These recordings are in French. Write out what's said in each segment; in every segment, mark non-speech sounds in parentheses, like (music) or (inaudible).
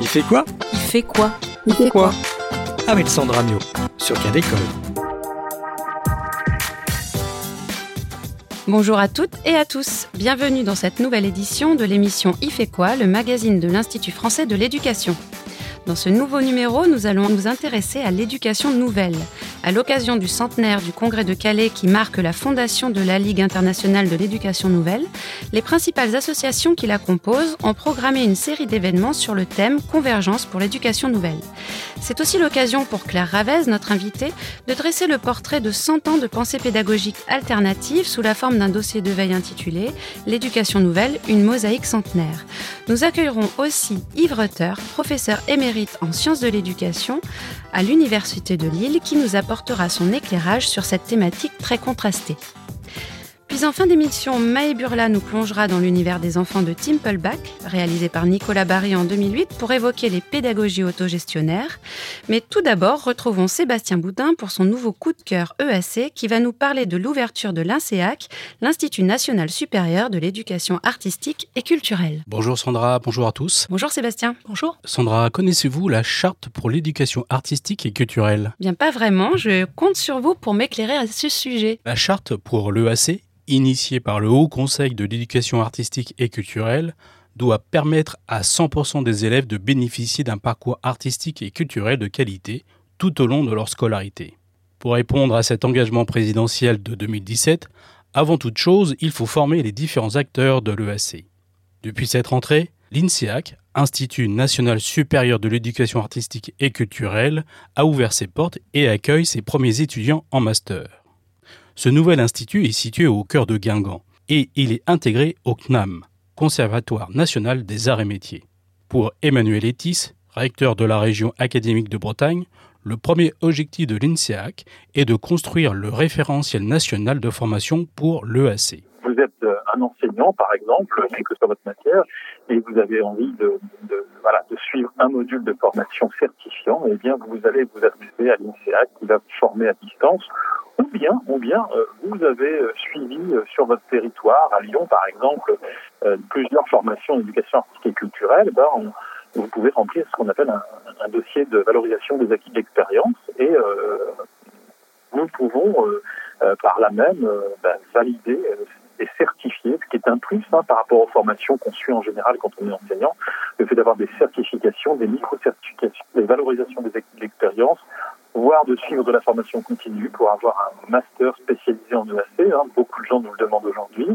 Il fait quoi? Il fait quoi? Il fait quoi? Avec Sandra Mio, sur Cadécole. Bonjour à toutes et à tous. Bienvenue dans cette nouvelle édition de l'émission Il fait quoi, le magazine de l'Institut français de l'éducation. Dans ce nouveau numéro, nous allons nous intéresser à l'éducation nouvelle. À l'occasion du centenaire du Congrès de Calais qui marque la fondation de la Ligue internationale de l'éducation nouvelle, les principales associations qui la composent ont programmé une série d'événements sur le thème Convergence pour l'éducation nouvelle. C'est aussi l'occasion pour Claire Ravez, notre invitée, de dresser le portrait de 100 ans de pensée pédagogique alternative sous la forme d'un dossier de veille intitulé L'éducation nouvelle, une mosaïque centenaire. Nous accueillerons aussi Yves Rutter, professeur émérite en sciences de l'éducation à l'Université de Lille, qui nous apportera son éclairage sur cette thématique très contrastée. Puis en fin d'émission, Maë Burla nous plongera dans l'univers des enfants de Timpleback, réalisé par Nicolas Barry en 2008 pour évoquer les pédagogies autogestionnaires. Mais tout d'abord, retrouvons Sébastien Boudin pour son nouveau coup de cœur EAC qui va nous parler de l'ouverture de l'INSEAC, l'Institut national supérieur de l'éducation artistique et culturelle. Bonjour Sandra, bonjour à tous. Bonjour Sébastien. Bonjour. Sandra, connaissez-vous la charte pour l'éducation artistique et culturelle? Bien pas vraiment, je compte sur vous pour m'éclairer à ce sujet. La charte pour l'EAC initié par le Haut Conseil de l'éducation artistique et culturelle, doit permettre à 100% des élèves de bénéficier d'un parcours artistique et culturel de qualité tout au long de leur scolarité. Pour répondre à cet engagement présidentiel de 2017, avant toute chose, il faut former les différents acteurs de l'EAC. Depuis cette rentrée, l'INSEAC, Institut national supérieur de l'éducation artistique et culturelle, a ouvert ses portes et accueille ses premiers étudiants en master. Ce nouvel institut est situé au cœur de Guingamp et il est intégré au CNAM, Conservatoire national des arts et métiers. Pour Emmanuel Etis, recteur de la région académique de Bretagne, le premier objectif de l'INSEAC est de construire le référentiel national de formation pour l'EAC. Vous êtes euh, un enseignant, par exemple, quelle que soit votre matière, et vous avez envie de, suivre un module de formation certifiant, eh bien, vous allez vous adresser à l'INSEAC qui va vous former à distance. Ou bien, ou bien euh, vous avez euh, suivi sur votre territoire, à Lyon par exemple, plusieurs formations en éducation artistique et culturelle, ben, vous pouvez remplir ce qu'on appelle un, dossier de valorisation des acquis de l'expérience et nous pouvons par là même ben, valider et certifier, ce qui est un plus hein, par rapport aux formations qu'on suit en général quand on est enseignant, le fait d'avoir des certifications, des micro-certifications, des valorisations des l'expérience voire de suivre de la formation continue pour avoir un master spécialisé en EAC. Hein. Beaucoup de gens nous le demandent aujourd'hui.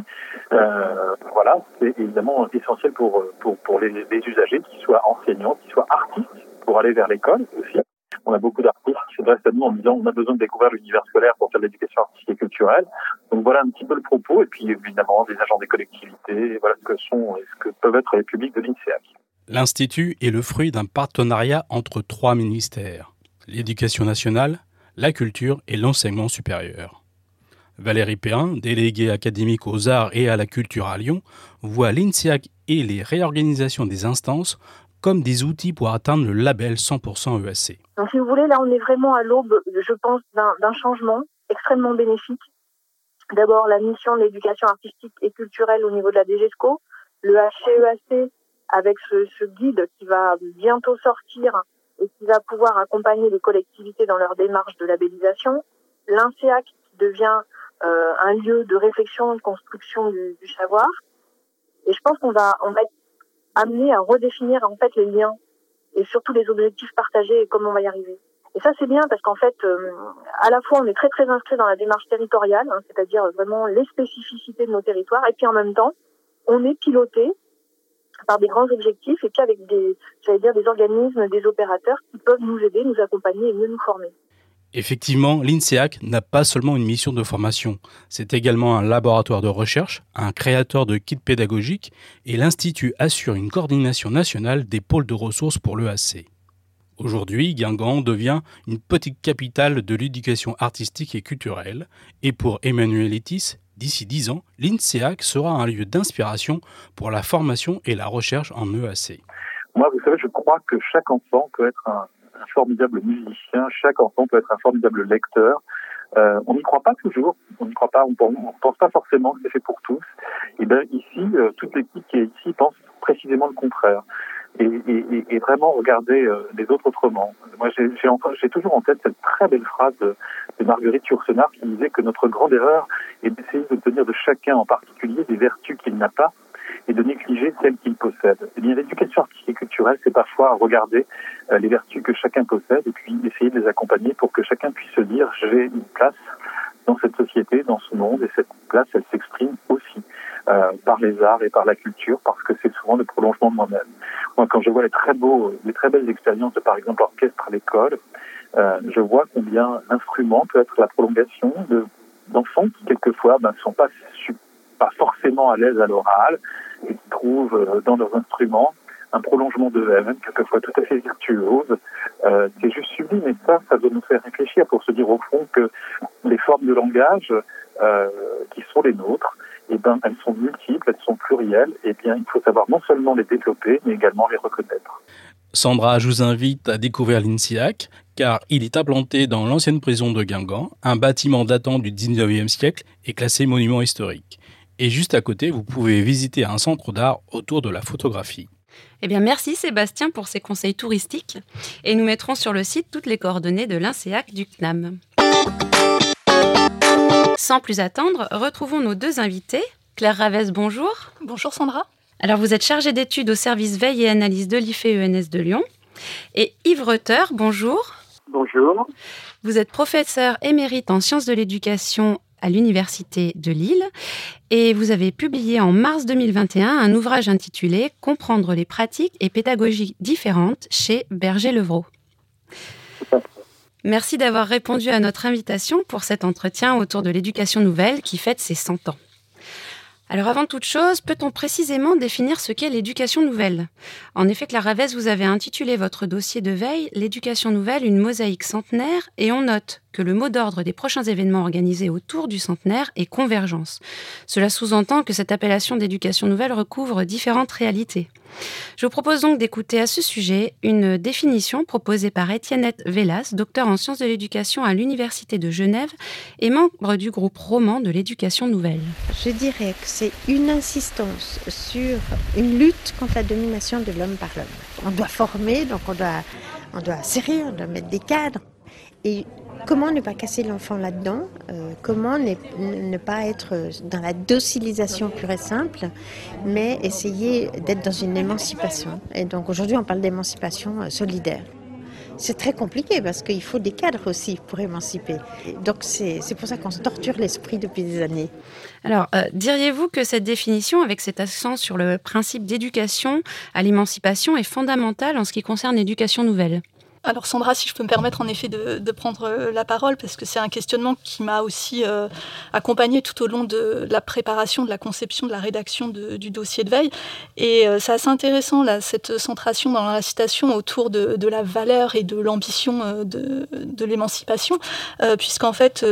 Euh, voilà, c'est évidemment essentiel pour, pour, pour les, les, usagers, qu'ils soient enseignants, qu'ils soient artistes, pour aller vers l'école aussi. On a beaucoup d'artistes qui s'adressent à nous en disant on a besoin de découvrir l'univers scolaire pour faire de l'éducation artistique et culturelle. Donc voilà un petit peu le propos. Et puis évidemment des agents des collectivités, voilà ce que sont et ce que peuvent être les publics de l'INSEAC. L'Institut est le fruit d'un partenariat entre trois ministères l'éducation nationale, la culture et l'enseignement supérieur. Valérie Perrin, déléguée académique aux arts et à la culture à Lyon, voit l'INSEAC et les réorganisations des instances comme des outils pour atteindre le label 100% ESC. Donc, si vous voulez, là, on est vraiment à l'aube, je pense, d'un changement extrêmement bénéfique. D'abord, la mission de l'éducation artistique et culturelle au niveau de la DGESCO, le HCEAC avec ce, ce guide qui va bientôt sortir et qui va pouvoir accompagner les collectivités dans leur démarche de labellisation. L'INSEAC qui devient euh, un lieu de réflexion, de construction du, du savoir. Et je pense qu'on va, on va être amené à redéfinir en fait les liens et surtout les objectifs partagés et comment on va y arriver. Et ça c'est bien parce qu'en fait, euh, à la fois on est très très inscrit dans la démarche territoriale, hein, c'est-à-dire vraiment les spécificités de nos territoires, et puis en même temps on est piloté par des grands objectifs et puis avec des, j'allais dire, des organismes, des opérateurs qui peuvent nous aider, nous accompagner et mieux nous former. Effectivement, l'INSEAC n'a pas seulement une mission de formation, c'est également un laboratoire de recherche, un créateur de kits pédagogiques et l'Institut assure une coordination nationale des pôles de ressources pour l'EAC. Aujourd'hui, Guingamp devient une petite capitale de l'éducation artistique et culturelle, et pour Emmanuel Etis, D'ici 10 ans, l'INSEAC sera un lieu d'inspiration pour la formation et la recherche en EAC. Moi, vous savez, je crois que chaque enfant peut être un, formidable musicien, chaque enfant peut être un formidable lecteur. Euh, on n'y croit pas toujours, on n'y croit pas, on ne pense pas forcément que c'est fait pour tous. Et bien ici, euh, toute l'équipe qui est ici pense précisément le contraire. et, vraiment regarder les autres autrement. Moi, j'ai toujours en tête cette très belle phrase de, Marguerite Yourcenar qui disait que notre grande erreur est d'essayer d'obtenir de chacun en particulier des vertus qu'il n'a pas et de négliger celles qu'il possède. Eh bien, l'éducation artistique et culturelle, c'est parfois regarder les vertus que chacun possède et puis essayer de les accompagner pour que chacun puisse se dire j'ai une place dans cette société, dans ce monde, et cette place, elle s'exprime aussi euh, par les arts et par la culture, parce que c'est souvent le prolongement de moi-même. Moi, quand je vois les très beaux, les très belles expériences de, par exemple, l'orchestre à l'école, euh, je vois combien l'instrument peut être la prolongation de d'enfants qui quelquefois ben, sont pas forcément à l'aise à l'oral euh, dans leurs instruments un prolongement de eux-mêmes, quelquefois tout à fait virtuose. Euh, c'est juste sublime et ça, ça doit nous faire réfléchir pour se dire au fond que les formes de langage euh, qui sont les nôtres, eh ben, elles sont multiples, elles sont plurielles, et eh bien, il faut savoir non seulement les développer, mais également les reconnaître. Sandra, je vous invite à découvrir l'INSIAC, car il est implanté dans l'ancienne prison de Guingamp, un bâtiment datant du 19e siècle et classé monument historique. Et juste à côté, vous pouvez visiter un centre d'art autour de la photographie. Eh bien, merci Sébastien pour ces conseils touristiques et nous mettrons sur le site toutes les coordonnées de l'INSEAC du CNAM. Sans plus attendre, retrouvons nos deux invités. Claire Ravès, bonjour. Bonjour Sandra. Alors, vous êtes chargée d'études au service veille et analyse de l'IFE-ENS de Lyon. Et Yves Reuter, bonjour. Bonjour. Vous êtes professeur émérite en sciences de l'éducation à l'Université de Lille et vous avez publié en mars 2021 un ouvrage intitulé Comprendre les pratiques et pédagogies différentes chez Berger-Levrault. Merci d'avoir répondu à notre invitation pour cet entretien autour de l'éducation nouvelle qui fête ses 100 ans. Alors avant toute chose, peut-on précisément définir ce qu'est l'éducation nouvelle? En effet, Clara Ravès, vous avez intitulé votre dossier de veille L'éducation nouvelle, une mosaïque centenaire, et on note que le mot d'ordre des prochains événements organisés autour du centenaire est convergence. Cela sous-entend que cette appellation d'éducation nouvelle recouvre différentes réalités. Je vous propose donc d'écouter à ce sujet une définition proposée par Étiennette Vélas, docteur en sciences de l'éducation à l'Université de Genève et membre du groupe roman de l'éducation nouvelle. Je dirais que c'est une insistance sur une lutte contre la domination de l'homme par l'homme. On doit former, donc on doit, on doit serrer, on doit mettre des cadres. Et comment ne pas casser l'enfant là-dedans euh, Comment ne, pas être dans la docilisation pure et simple, mais essayer d'être dans une émancipation Et donc aujourd'hui, on parle d'émancipation euh, solidaire. C'est très compliqué parce qu'il faut des cadres aussi pour émanciper. Donc c'est pour ça qu'on se torture l'esprit depuis des années. Alors, euh, diriez-vous que cette définition, avec cet accent sur le principe d'éducation à l'émancipation, est fondamentale en ce qui concerne l'éducation nouvelle? Alors Sandra, si je peux me permettre en effet de, prendre euh, la parole, parce que c'est un questionnement qui m'a aussi euh, accompagné tout au long de la préparation, de la conception, de la rédaction du dossier de veille. Et euh, c'est assez intéressant, cette centration dans la citation autour de, la valeur et de l'ambition de, l'émancipation, puisqu'en fait,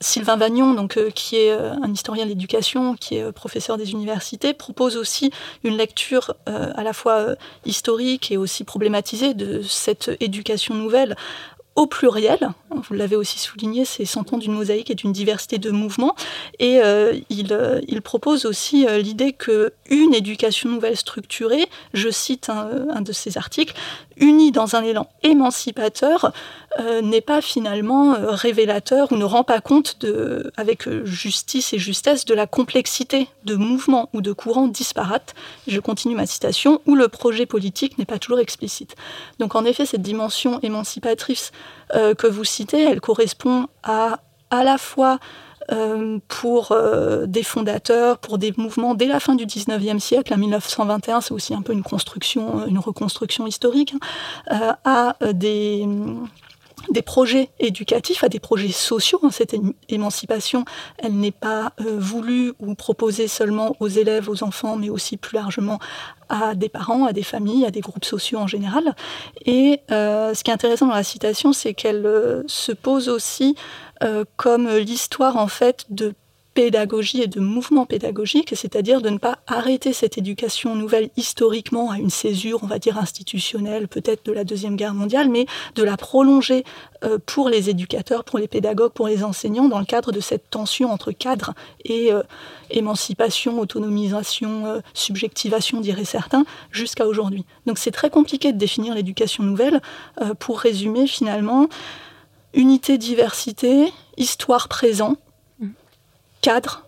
Sylvain Vagnon, donc, qui est un historien de l'éducation, qui est professeur des universités, propose aussi une lecture à la fois historique et aussi problématisée de cette éducation nouvelle au pluriel. Vous l'avez aussi souligné, c'est 100 ans d'une mosaïque et d'une diversité de mouvements. Et euh, il, euh, il, propose aussi euh, l'idée que une éducation nouvelle structurée, je cite un, de ses articles, unie dans un élan émancipateur, n'est pas finalement révélateur ou ne rend pas compte avec justice et justesse de la complexité de mouvements ou de courants disparates. Je continue ma citation, où le projet politique n'est pas toujours explicite. Donc en effet, cette dimension émancipatrice euh, que vous citez, elle correspond à à la fois euh, pour euh, des fondateurs, pour des mouvements dès la fin du 19e siècle, à 1921, c'est aussi un peu une construction, une reconstruction historique, hein, à des des projets éducatifs, à des projets sociaux. Hein, cette émancipation, elle n'est pas voulue ou proposée seulement aux élèves, aux enfants, mais aussi plus largement à des parents, à des familles, à des groupes sociaux en général. Et euh, ce qui est intéressant dans la citation, c'est qu'elle euh, se pose aussi euh, comme l'histoire en fait de pédagogie et de mouvement pédagogique, c'est-à-dire de ne pas arrêter cette éducation nouvelle historiquement à une césure, on va dire institutionnelle, peut-être de la Deuxième Guerre mondiale, mais de la prolonger euh, pour les éducateurs, pour les pédagogues, pour les enseignants, dans le cadre de cette tension entre cadre et euh, émancipation, autonomisation, euh, subjectivation, diraient certains, jusqu'à aujourd'hui. Donc c'est très compliqué de définir l'éducation nouvelle. pour résumer, finalement, unité, diversité, histoire présent, cadre,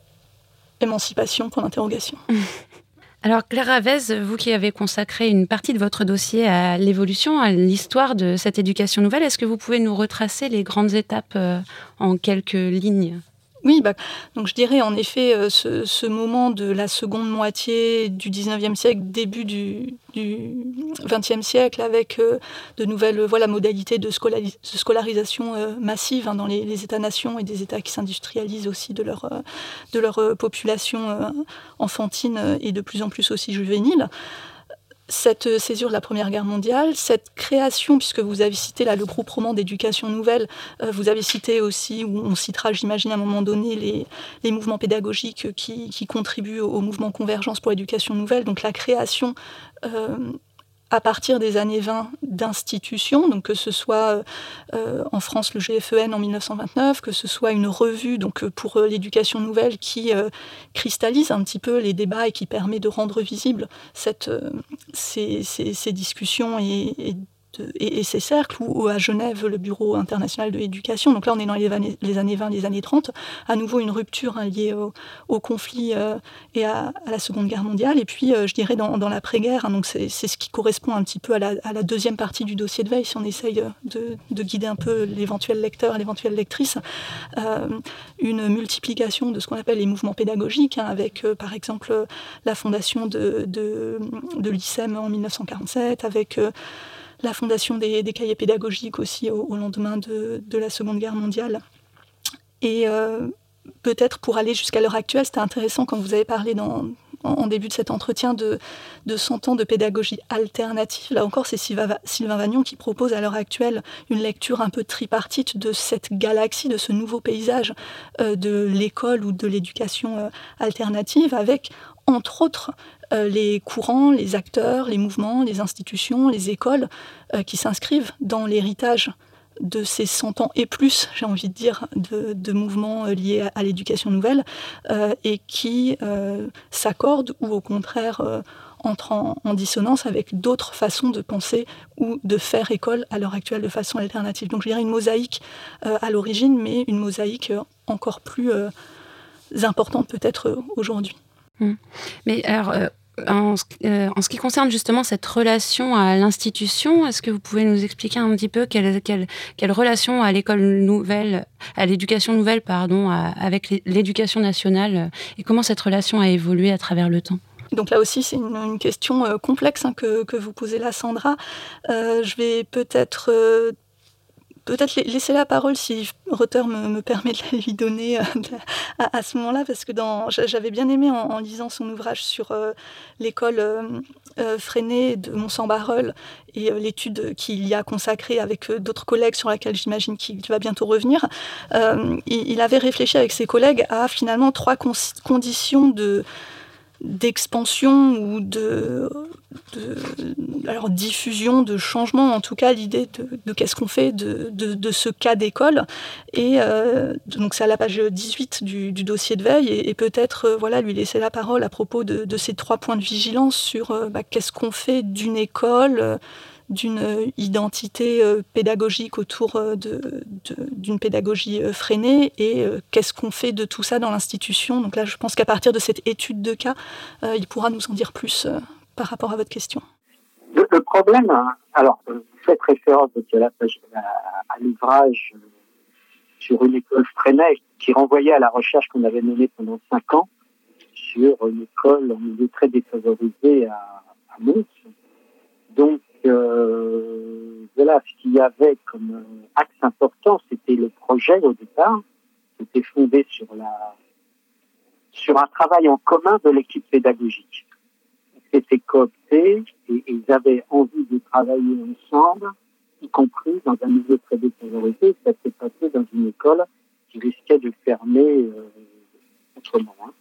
émancipation. (laughs) Alors Claire Avez, vous qui avez consacré une partie de votre dossier à l'évolution, à l'histoire de cette éducation nouvelle, est-ce que vous pouvez nous retracer les grandes étapes euh, en quelques lignes? Oui, bah, donc je dirais en effet euh, ce, moment de la seconde moitié du 19e siècle, début du, du 20e siècle, avec euh, de nouvelles voilà, modalités de, scolarisation euh, massive hein, dans les, États-nations et des États qui s'industrialisent aussi de leur, de leur population enfantine et de plus en plus aussi juvénile cette césure de la Première Guerre mondiale, cette création, puisque vous avez cité là le groupe roman d'éducation nouvelle, euh, vous avez cité aussi, ou on citera, j'imagine, à un moment donné, les, mouvements pédagogiques qui, qui, contribuent au mouvement Convergence pour l'éducation nouvelle, donc la création euh, à partir des années 20 d'institutions, donc que ce soit euh, en France le GFEN en 1929, que ce soit une revue donc euh, pour euh, l'éducation nouvelle qui cristallise un petit peu les débats et qui permet de rendre visible ces, discussions et et, ces cercles, ou, à Genève, le Bureau international de l'éducation. Donc là, on est dans les années, les années 20, les années 30. À nouveau, une rupture hein, liée au, conflit euh, et à, la Seconde Guerre mondiale. Et puis, euh, je dirais, dans, l'après-guerre, hein, c'est ce qui correspond un petit peu à la, deuxième partie du dossier de veille, si on essaye de, guider un peu l'éventuel lecteur et l'éventuelle lectrice. Euh, une multiplication de ce qu'on appelle les mouvements pédagogiques, hein, avec, par exemple, la fondation de, de, de l'ICEM en 1947, avec la fondation des, cahiers pédagogiques aussi au, lendemain de, la Seconde Guerre mondiale. Et euh, peut-être pour aller jusqu'à l'heure actuelle, c'était intéressant quand vous avez parlé en, début de cet entretien de, de 100 ans de pédagogie alternative. Là encore, c'est Sylvain Vagnon qui propose à l'heure actuelle une lecture un peu tripartite de cette galaxie, de ce nouveau paysage euh, de l'école ou de l'éducation euh, alternative, avec entre autres les courants, les acteurs, les mouvements, les institutions, les écoles euh, qui s'inscrivent dans l'héritage de ces 100 ans et plus, j'ai envie de dire, de, mouvements euh, liés à, l'éducation nouvelle et qui s'accordent ou au contraire entrent en, dissonance avec d'autres façons de penser ou de faire école à l'heure actuelle de façon alternative. Donc je dirais une mosaïque à l'origine, mais une mosaïque encore plus importante peut-être aujourd'hui. Mmh. Mais alors, euh, en, euh, en, ce qui concerne justement cette relation à l'institution, est-ce que vous pouvez nous expliquer un petit peu quelle, quelle, quelle relation à l'école nouvelle, à l'éducation nouvelle, pardon, avec l'éducation nationale, et comment cette relation a évolué à travers le temps? Donc là aussi, c'est une, question euh, complexe hein, que, que, vous posez là, Sandra. je vais peut-être peut-être laisser la parole si Rutter me, permet de la lui donner euh, à, ce moment-là, parce que j'avais bien aimé en, lisant son ouvrage sur euh, l'école euh, freinée de Mont-Saint-Barreul et l'étude qu'il y a consacrée avec d'autres collègues sur laquelle j'imagine qu'il va bientôt revenir. Il, avait réfléchi avec ses collègues à finalement trois conditions de d'expansion ou de, diffusion, de changement, en tout cas l'idée de, qu'est-ce qu'on fait de, de, ce cas d'école. Et euh, donc c'est à la page 18 du, dossier de veille et, peut-être euh, voilà lui laisser la parole à propos de, ces trois points de vigilance sur euh, bah, qu'est-ce qu'on fait d'une école d'une identité euh, pédagogique autour euh, d'une pédagogie euh, freinée et qu'est-ce qu'on fait de tout ça dans l'institution. Donc là, je pense qu'à partir de cette étude de cas, il pourra nous en dire plus par rapport à votre question. Le, problème, alors, vous faites référence à, à l'ouvrage sur une école freinée qui renvoyait à la recherche qu'on avait menée pendant cinq ans sur une école en milieu très défavorisé à, à Mons. Donc, euh, voilà, ce qu'il y avait comme axe important, c'était le projet au départ, c'était fondé sur la sur un travail en commun de l'équipe pédagogique. C'était coopté et, ils avaient envie de travailler ensemble, y compris dans un milieu très défavorisé. Ça s'est passé dans une école qui risquait de fermer euh, autrement. Hein.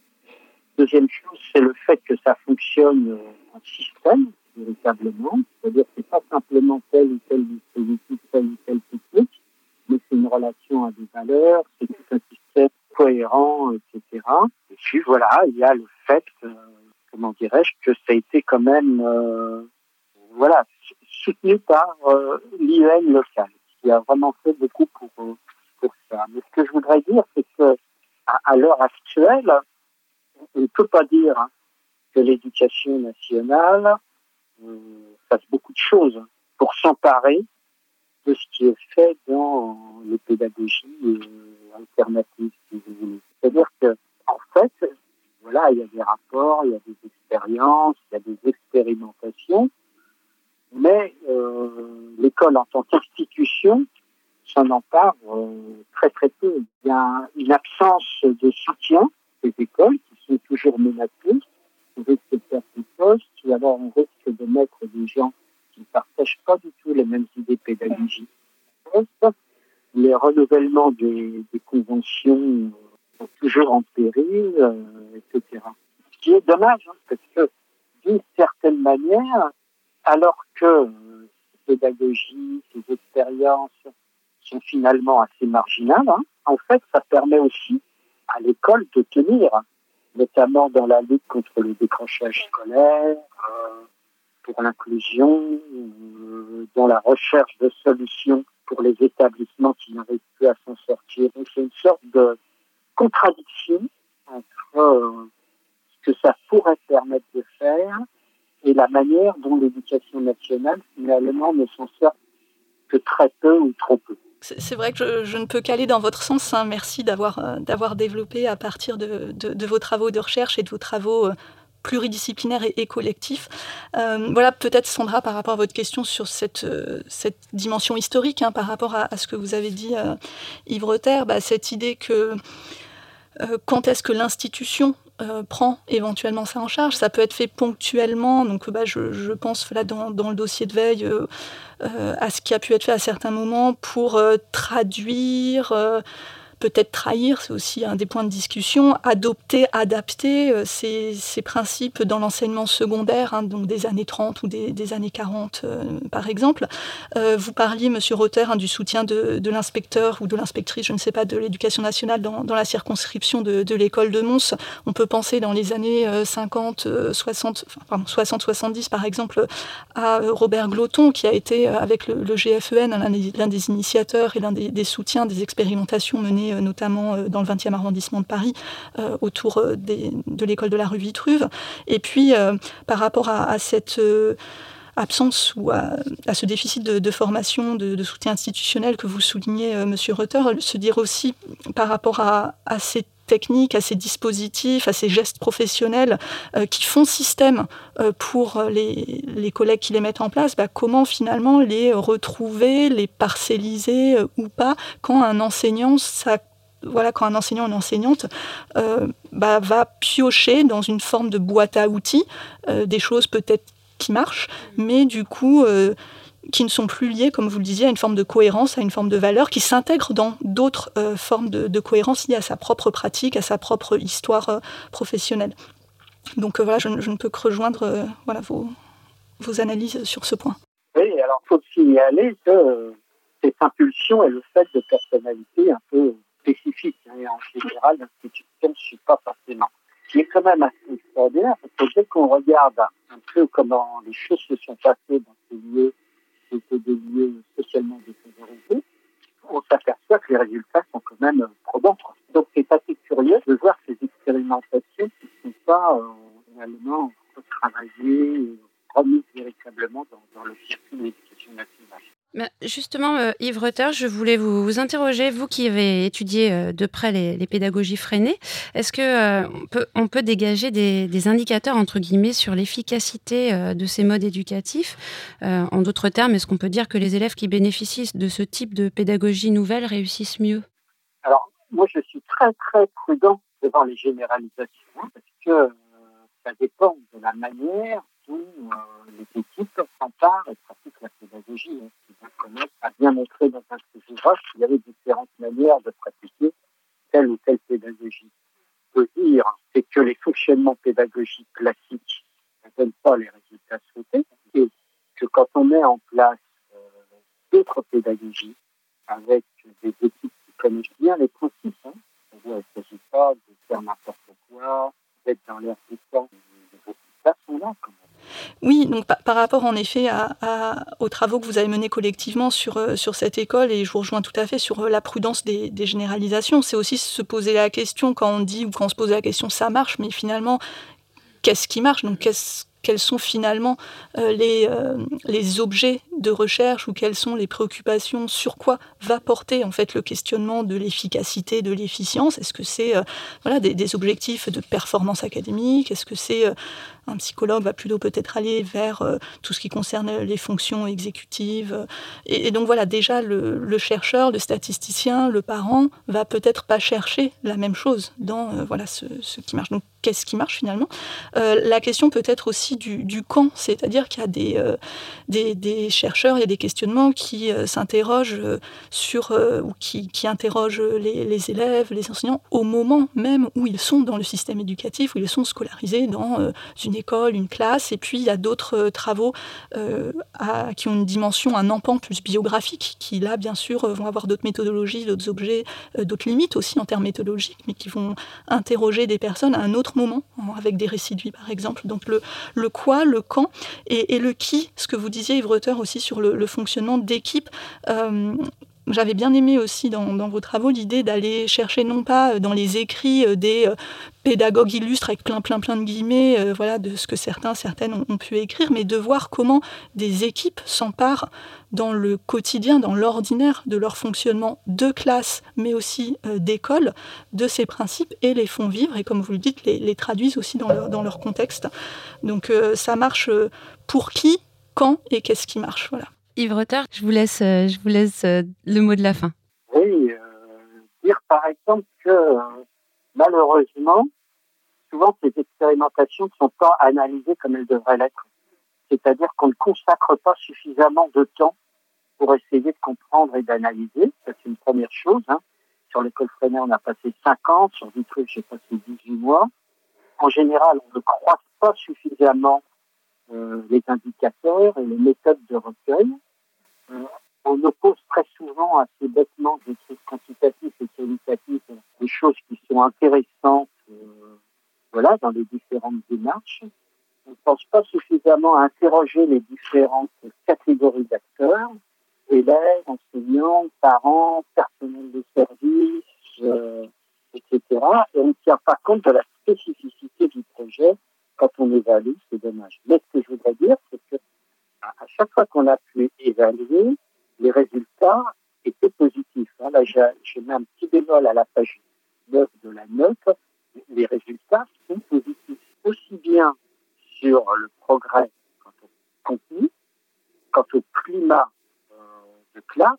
Deuxième chose, c'est le fait que ça fonctionne euh, en système, véritablement. C'est-à-dire que c'est pas simplement tel ou tel dispositif, telle ou telle technique, mais c'est une relation à des valeurs, c'est tout un système cohérent, etc. Et puis voilà, il y a le fait, euh, comment dirais-je, que ça a été quand même, euh, voilà, soutenu par euh, l'IN local, qui a vraiment fait beaucoup pour, pour ça. Mais ce que je voudrais dire, c'est que à, l'heure actuelle, on ne peut pas dire hein, que l'éducation nationale euh, fasse beaucoup de choses pour s'emparer de ce qui est fait dans les pédagogies euh, alternatives. C'est-à-dire que, en fait, voilà, il y a des rapports, il y a des expériences, il y a des expérimentations, mais euh, l'école en tant qu'institution s'en empare euh, très très peu. Il y a une absence de soutien des écoles qui sont toujours menacées. Risque de perdre des postes, ou alors on risque de mettre des gens qui ne partagent pas du tout les mêmes idées pédagogiques. Les renouvellements des, conventions sont toujours en péril, euh, etc. Ce qui est dommage, hein, parce que d'une certaine manière, alors que euh, ces pédagogies, ces expériences sont finalement assez marginales, hein, en fait, ça permet aussi à l'école de tenir, notamment dans la lutte contre le décrochage scolaire, euh, pour l'inclusion, euh, dans la recherche de solutions pour les établissements qui n'arrivent plus à s'en sortir. Donc c'est une sorte de contradiction entre euh, ce que ça pourrait permettre de faire et la manière dont l'éducation nationale finalement ne s'en sort que très peu ou trop peu. C'est vrai que je, ne peux qu'aller dans votre sens. Hein. Merci d'avoir euh, d'avoir développé à partir de, de, vos travaux de recherche et de vos travaux euh, pluridisciplinaires et, collectifs. Euh, voilà, peut-être Sandra, par rapport à votre question sur cette, cette dimension historique, hein, par rapport à, ce que vous avez dit, Yves bah, cette idée que quand est-ce que l'institution euh, prend éventuellement ça en charge. Ça peut être fait ponctuellement. Donc, bah, je, pense là dans, dans, le dossier de veille euh, euh, à ce qui a pu être fait à certains moments pour traduire peut-être trahir, c'est aussi un des points de discussion, adopter, adapter euh, ces, principes dans l'enseignement secondaire, hein, donc des années 30 ou des, années 40 euh, par exemple. Euh, vous parliez, Monsieur Rotter, hein, du soutien de, l'inspecteur ou de l'inspectrice, je ne sais pas, de l'éducation nationale dans, la circonscription de, l'école de Mons. On peut penser dans les années 50, 60, 60, 70 par exemple, à Robert Gloton, qui a été avec le, GFEN l'un des, initiateurs et l'un des soutiens des expérimentations menées euh, notamment euh, dans le 20e arrondissement de Paris, euh, autour de l'école de la rue Vitruve. Et puis, par rapport à, cette absence ou à, ce déficit de, formation, de, soutien institutionnel que vous soulignez, Monsieur Rutter, se dire aussi par rapport à, ces techniques, à ces dispositifs, à ces gestes professionnels qui font système pour les, collègues qui les mettent en place, bah, comment finalement les retrouver, les parcelliser ou pas quand un enseignant ça voilà, quand un enseignant ou une enseignante euh, bah, va piocher dans une forme de boîte à outils euh, des choses peut-être qui marchent, mais du coup euh, qui ne sont plus liées, comme vous le disiez, à une forme de cohérence, à une forme de valeur, qui s'intègre dans d'autres formes de, cohérence liées à sa propre pratique, à sa propre histoire professionnelle. Donc voilà, je, ne peux que rejoindre vos, analyses sur ce point. Oui, alors il faut signaler que cette impulsion et le fait de personnalité un peu spécifique. Hein, et en général, l'institution ne suit pas forcément. Ce qui est quand même assez extraordinaire, parce que dès qu'on regarde un peu comment les choses se sont passées dans ces lieux, qui étaient des lieux socialement défavorisés, on s'aperçoit que les résultats sont quand même probants. Donc c'est assez curieux de voir ces expérimentations qui ne sont pas euh, réellement travaillées, remises véritablement dans, dans le circuit de l'éducation nationale. Bah, justement, euh, Yves Rutter, je voulais vous, interroger, vous qui avez étudié euh, de près les, pédagogies freinées, est-ce qu'on euh, peut, on peut dégager des, indicateurs, entre guillemets, sur l'efficacité de ces modes éducatifs? En d'autres termes, est-ce qu'on peut dire que les élèves qui bénéficient de ce type de pédagogie nouvelle réussissent mieux? Alors, moi, je suis très, très prudent devant les généralisations, parce que ça dépend de la manière dont les équipes s'emparent et pratiquent la pédagogie. Hein a bien montré dans un de ses ouvrages qu'il y avait différentes manières de pratiquer telle ou telle pédagogie. Ce que dire, c'est que les fonctionnements pédagogiques classiques ne donnent pas les résultats souhaités et que quand on met en place euh, d'autres pédagogies avec des équipes qui connaissent bien les principes, hein, il ne s'agit pas de faire n'importe quoi, d'être dans l'air du temps, les résultats sont là quand. Oui, donc par, rapport en effet à, aux travaux que vous avez menés collectivement sur, euh, sur cette école, et je vous rejoins tout à fait sur euh, la prudence des, généralisations, c'est aussi se poser la question quand on dit ou quand on se pose la question ça marche, mais finalement, qu'est-ce qui marche? Donc quels sont finalement euh, les, les objets de recherche ou quelles sont les préoccupations, sur quoi va porter en fait le questionnement de l'efficacité, de l'efficience? Est-ce que c'est voilà, des, des, objectifs de performance académique? Est-ce que c'est un psychologue va plutôt peut-être aller vers tout ce qui concerne les fonctions exécutives. Et, donc voilà, déjà le, chercheur, le statisticien, le parent va peut-être pas chercher la même chose dans voilà ce, qui marche. Donc qu'est-ce qui marche finalement? La question peut être aussi du, du quand, c'est-à-dire qu'il y a des, euh, chercheurs, il y a des questionnements qui euh, s'interrogent euh, sur, ou qui, qui interrogent les, les, élèves, les enseignants, au moment même où ils sont dans le système éducatif, où ils sont scolarisés dans une école, une classe, et puis il y a d'autres travaux à, qui ont une dimension, un empan plus biographique, qui là, bien sûr, vont avoir d'autres méthodologies, d'autres objets, d'autres limites aussi en termes méthodologiques, mais qui vont interroger des personnes à un autre moment, avec des vie, par exemple. Donc le, quoi, le quand et, le qui, ce que vous disiez Yves aussi sur le, fonctionnement d'équipe. Euh, j'avais bien aimé aussi dans, vos travaux l'idée d'aller chercher non pas euh, dans les écrits euh, des pédagogues illustres avec plein plein plein de guillemets, euh, voilà, de ce que certains certaines ont, pu écrire, mais de voir comment des équipes s'emparent dans le quotidien, dans l'ordinaire de leur fonctionnement de classe, mais aussi euh, d'école, de ces principes et les font vivre et comme vous le dites, les, traduisent aussi dans leur, contexte. Donc euh, ça marche pour qui, quand et qu'est-ce qui marche, voilà. Yves Retard, je vous laisse, euh, je vous laisse euh, le mot de la fin. Oui, euh, dire par exemple que malheureusement, souvent ces expérimentations ne sont pas analysées comme elles devraient l'être. C'est-à-dire qu'on ne consacre pas suffisamment de temps pour essayer de comprendre et d'analyser. Ça, c'est une première chose. Hein. Sur l'école Freinet, on a passé 5 ans. Sur Vitruve, j'ai passé 18 mois. En général, on ne croise pas suffisamment euh, les indicateurs et les méthodes de recueil. Euh, on oppose très souvent assez bêtement des trucs quantitatifs et qualitatifs des choses qui sont intéressantes euh, voilà, dans les différentes démarches. On ne pense pas suffisamment à interroger les différentes catégories d'acteurs, élèves, enseignants, parents, personnel de service, euh, etc. Et on ne tient pas compte de la spécificité du projet quand on évalue, c'est dommage. Mais ce que je voudrais dire, c'est chaque fois qu'on a pu évaluer, les résultats étaient positifs. Hein. Là, j'ai mis un petit bémol à la page 9 de la note. Les résultats sont positifs, aussi bien sur le progrès quant au contenu, quant au climat euh, de classe,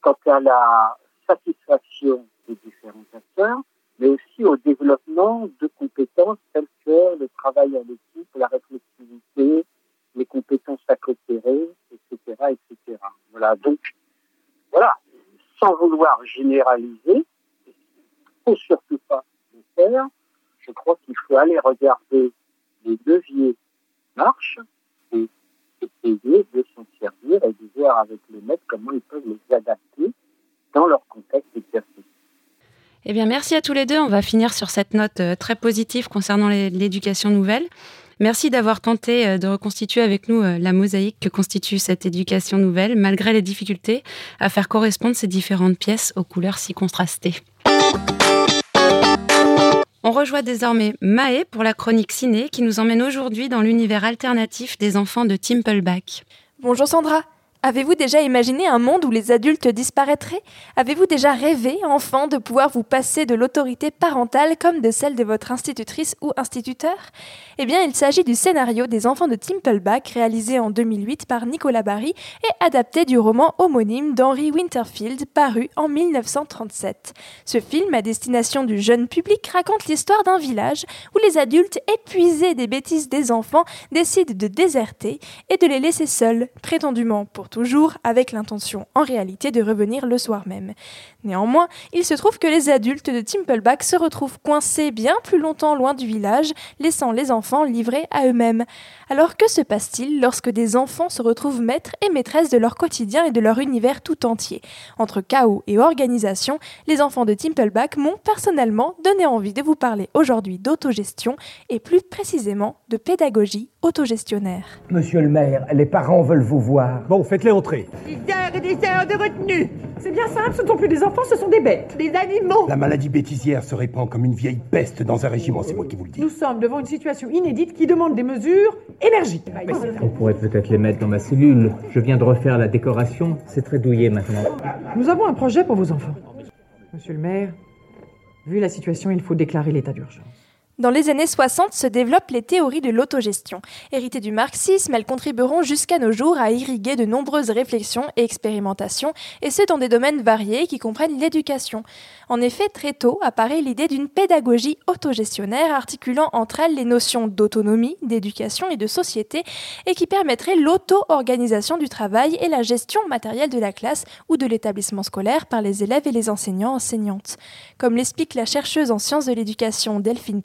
quant à la satisfaction des différents acteurs, mais aussi au développement de compétences telles que le travail à l'équipe, la réflexivité, les compétences etc., etc. Voilà. Donc, voilà. Sans vouloir généraliser, il faut surtout pas le faire. Je crois qu'il faut aller regarder les leviers marche et essayer de s'en servir et de voir avec les maîtres comment ils peuvent les adapter dans leur contexte exercice. Eh bien, merci à tous les deux. On va finir sur cette note euh, très positive concernant l'éducation nouvelle. Merci d'avoir tenté euh, de reconstituer avec nous euh, la mosaïque que constitue cette éducation nouvelle, malgré les difficultés à faire correspondre ces différentes pièces aux couleurs si contrastées. On rejoint désormais Maë pour la chronique ciné qui nous emmène aujourd'hui dans l'univers alternatif des enfants de Timpleback. Bonjour Sandra Avez-vous déjà imaginé un monde où les adultes disparaîtraient? Avez-vous déjà rêvé, enfant, de pouvoir vous passer de l'autorité parentale comme de celle de votre institutrice ou instituteur? Eh bien, il s'agit du scénario des enfants de Timpleback, réalisé en 2008 par Nicolas Barry et adapté du roman homonyme d'Henry Winterfield, paru en 1937. Ce film, à destination du jeune public, raconte l'histoire d'un village où les adultes, épuisés des bêtises des enfants, décident de déserter et de les laisser seuls, prétendument pour toujours, avec l'intention en réalité de revenir le soir même. Néanmoins, il se trouve que les adultes de Timpleback se retrouvent coincés bien plus longtemps loin du village, laissant les enfants livrés à eux-mêmes. Alors que se passe-t-il lorsque des enfants se retrouvent maîtres et maîtresses de leur quotidien et de leur univers tout entier? Entre chaos et organisation, les enfants de Timpleback m'ont personnellement donné envie de vous parler aujourd'hui d'autogestion et plus précisément de pédagogie autogestionnaire. Monsieur le maire, les parents veulent vous voir. Bon, faites-les entrer. Des heures et des heures de retenue. C'est bien simple, ce ne sont plus des enfants, ce sont des bêtes. Des animaux. La maladie bêtisière se répand comme une vieille peste dans un régiment, c'est moi qui vous le dis. Nous sommes devant une situation inédite qui demande des mesures énergiques. On pourrait peut-être les mettre dans ma cellule. Je viens de refaire la décoration, c'est très douillet maintenant. Nous avons un projet pour vos enfants. Monsieur le maire, vu la situation, il faut déclarer l'état d'urgence. Dans les années 60 se développent les théories de l'autogestion. Héritées du marxisme, elles contribueront jusqu'à nos jours à irriguer de nombreuses réflexions et expérimentations, et ce dans des domaines variés qui comprennent l'éducation. En effet, très tôt apparaît l'idée d'une pédagogie autogestionnaire articulant entre elles les notions d'autonomie, d'éducation et de société, et qui permettrait l'auto-organisation du travail et la gestion matérielle de la classe ou de l'établissement scolaire par les élèves et les enseignants enseignantes. Comme l'explique la chercheuse en sciences de l'éducation Delphine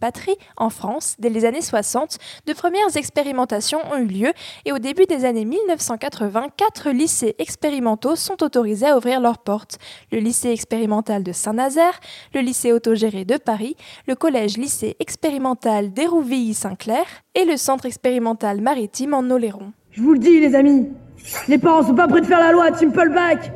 En France, dès les années 60, de premières expérimentations ont eu lieu et au début des années 1980, quatre lycées expérimentaux sont autorisés à ouvrir leurs portes. Le lycée expérimental de Saint-Nazaire, le lycée autogéré de Paris, le collège-lycée expérimental d'Hérouville-Saint-Clair et le centre expérimental maritime en Oléron. Je vous le dis les amis, les parents sont pas prêts de faire la loi à Timpleback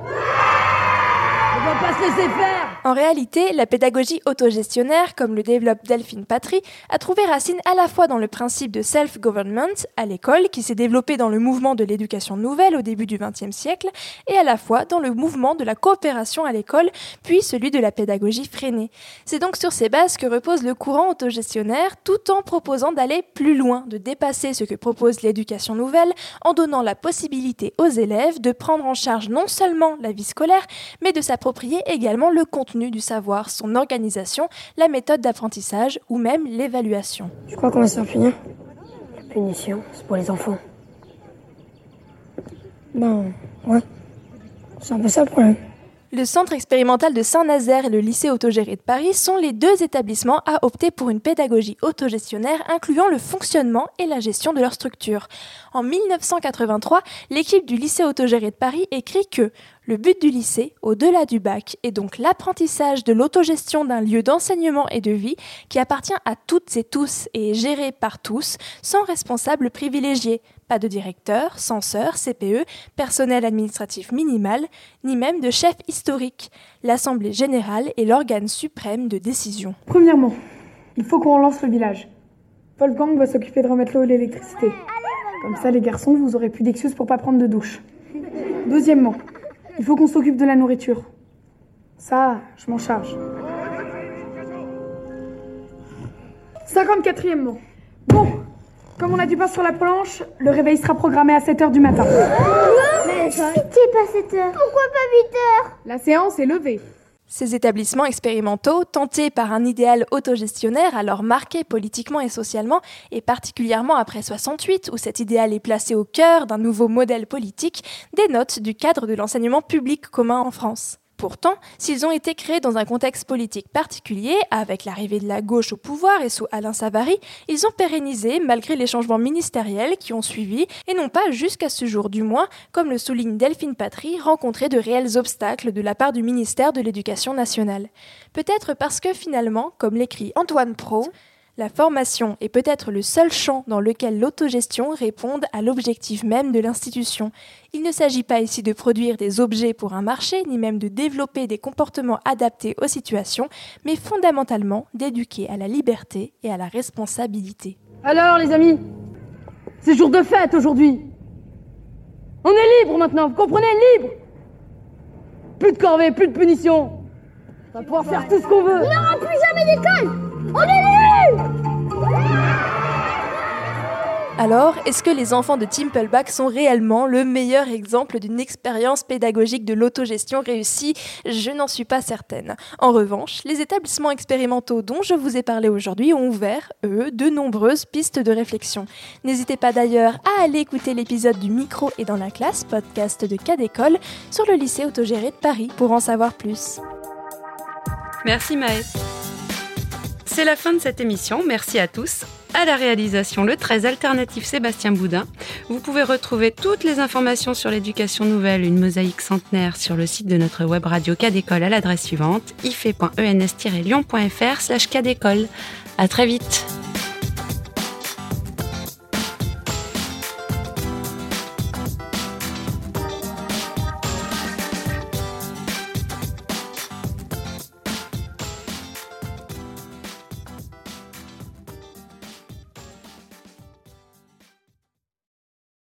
va pas se laisser faire En réalité, la pédagogie autogestionnaire, comme le développe Delphine Patry, a trouvé racine à la fois dans le principe de self-government à l'école, qui s'est développé dans le mouvement de l'éducation nouvelle au début du XXe siècle, et à la fois dans le mouvement de la coopération à l'école, puis celui de la pédagogie freinée. C'est donc sur ces bases que repose le courant autogestionnaire, tout en proposant d'aller plus loin, de dépasser ce que propose l'éducation nouvelle, en donnant la possibilité aux élèves de prendre en charge non seulement la vie scolaire, mais de s'approprier également le contenu du savoir, son organisation, la méthode d'apprentissage ou même l'évaluation. Tu crois qu'on va se faire punir? La punition, c'est pour les enfants. Ben, ouais. C'est un peu ça le problème. Le centre expérimental de Saint-Nazaire et le lycée autogéré de Paris sont les deux établissements à opter pour une pédagogie autogestionnaire incluant le fonctionnement et la gestion de leur structure. En 1983, l'équipe du lycée autogéré de Paris écrit que le but du lycée, au-delà du bac, est donc l'apprentissage de l'autogestion d'un lieu d'enseignement et de vie qui appartient à toutes et tous et est géré par tous, sans responsable privilégié, pas de directeur, censeur, CPE, personnel administratif minimal, ni même de chef historique. L'Assemblée générale est l'organe suprême de décision. Premièrement, il faut qu'on relance le village. Wolfgang va s'occuper de remettre l'eau et l'électricité. Comme ça, les garçons, vous aurez plus d'excuses pour pas prendre de douche. Deuxièmement, il faut qu'on s'occupe de la nourriture. Ça, je m'en charge. 54e. Bon, comme on a du pain sur la planche, le réveil sera programmé à 7h du matin. Mais pitié, pas 7h. Pourquoi pas 8h La séance est levée. Ces établissements expérimentaux, tentés par un idéal autogestionnaire alors marqué politiquement et socialement, et particulièrement après 68 où cet idéal est placé au cœur d'un nouveau modèle politique, dénotent du cadre de l'enseignement public commun en France. Pourtant, s'ils ont été créés dans un contexte politique particulier, avec l'arrivée de la gauche au pouvoir et sous Alain Savary, ils ont pérennisé malgré les changements ministériels qui ont suivi, et non pas jusqu'à ce jour du moins, comme le souligne Delphine Patry, rencontré de réels obstacles de la part du ministère de l'Éducation nationale. Peut-être parce que finalement, comme l'écrit Antoine Pro, la formation est peut-être le seul champ dans lequel l'autogestion réponde à l'objectif même de l'institution. Il ne s'agit pas ici de produire des objets pour un marché, ni même de développer des comportements adaptés aux situations, mais fondamentalement d'éduquer à la liberté et à la responsabilité. Alors les amis, c'est jour de fête aujourd'hui. On est libre maintenant, vous comprenez, libre Plus de corvée, plus de punition. On va pouvoir faire tout ce qu'on veut. Il n'y aura plus jamais d'école On est libre Alors, est-ce que les enfants de Timpelbach sont réellement le meilleur exemple d'une expérience pédagogique de l'autogestion réussie? Je n'en suis pas certaine. En revanche, les établissements expérimentaux dont je vous ai parlé aujourd'hui ont ouvert, eux, de nombreuses pistes de réflexion. N'hésitez pas d'ailleurs à aller écouter l'épisode du Micro et dans la classe, podcast de cas d'école, sur le lycée autogéré de Paris pour en savoir plus. Merci Maë. C'est la fin de cette émission. Merci à tous. À la réalisation, le 13 alternatif Sébastien Boudin. Vous pouvez retrouver toutes les informations sur l'éducation nouvelle, une mosaïque centenaire, sur le site de notre web radio Cadécole à l'adresse suivante ife.ens-lyon.fr slash cadécole. À très vite.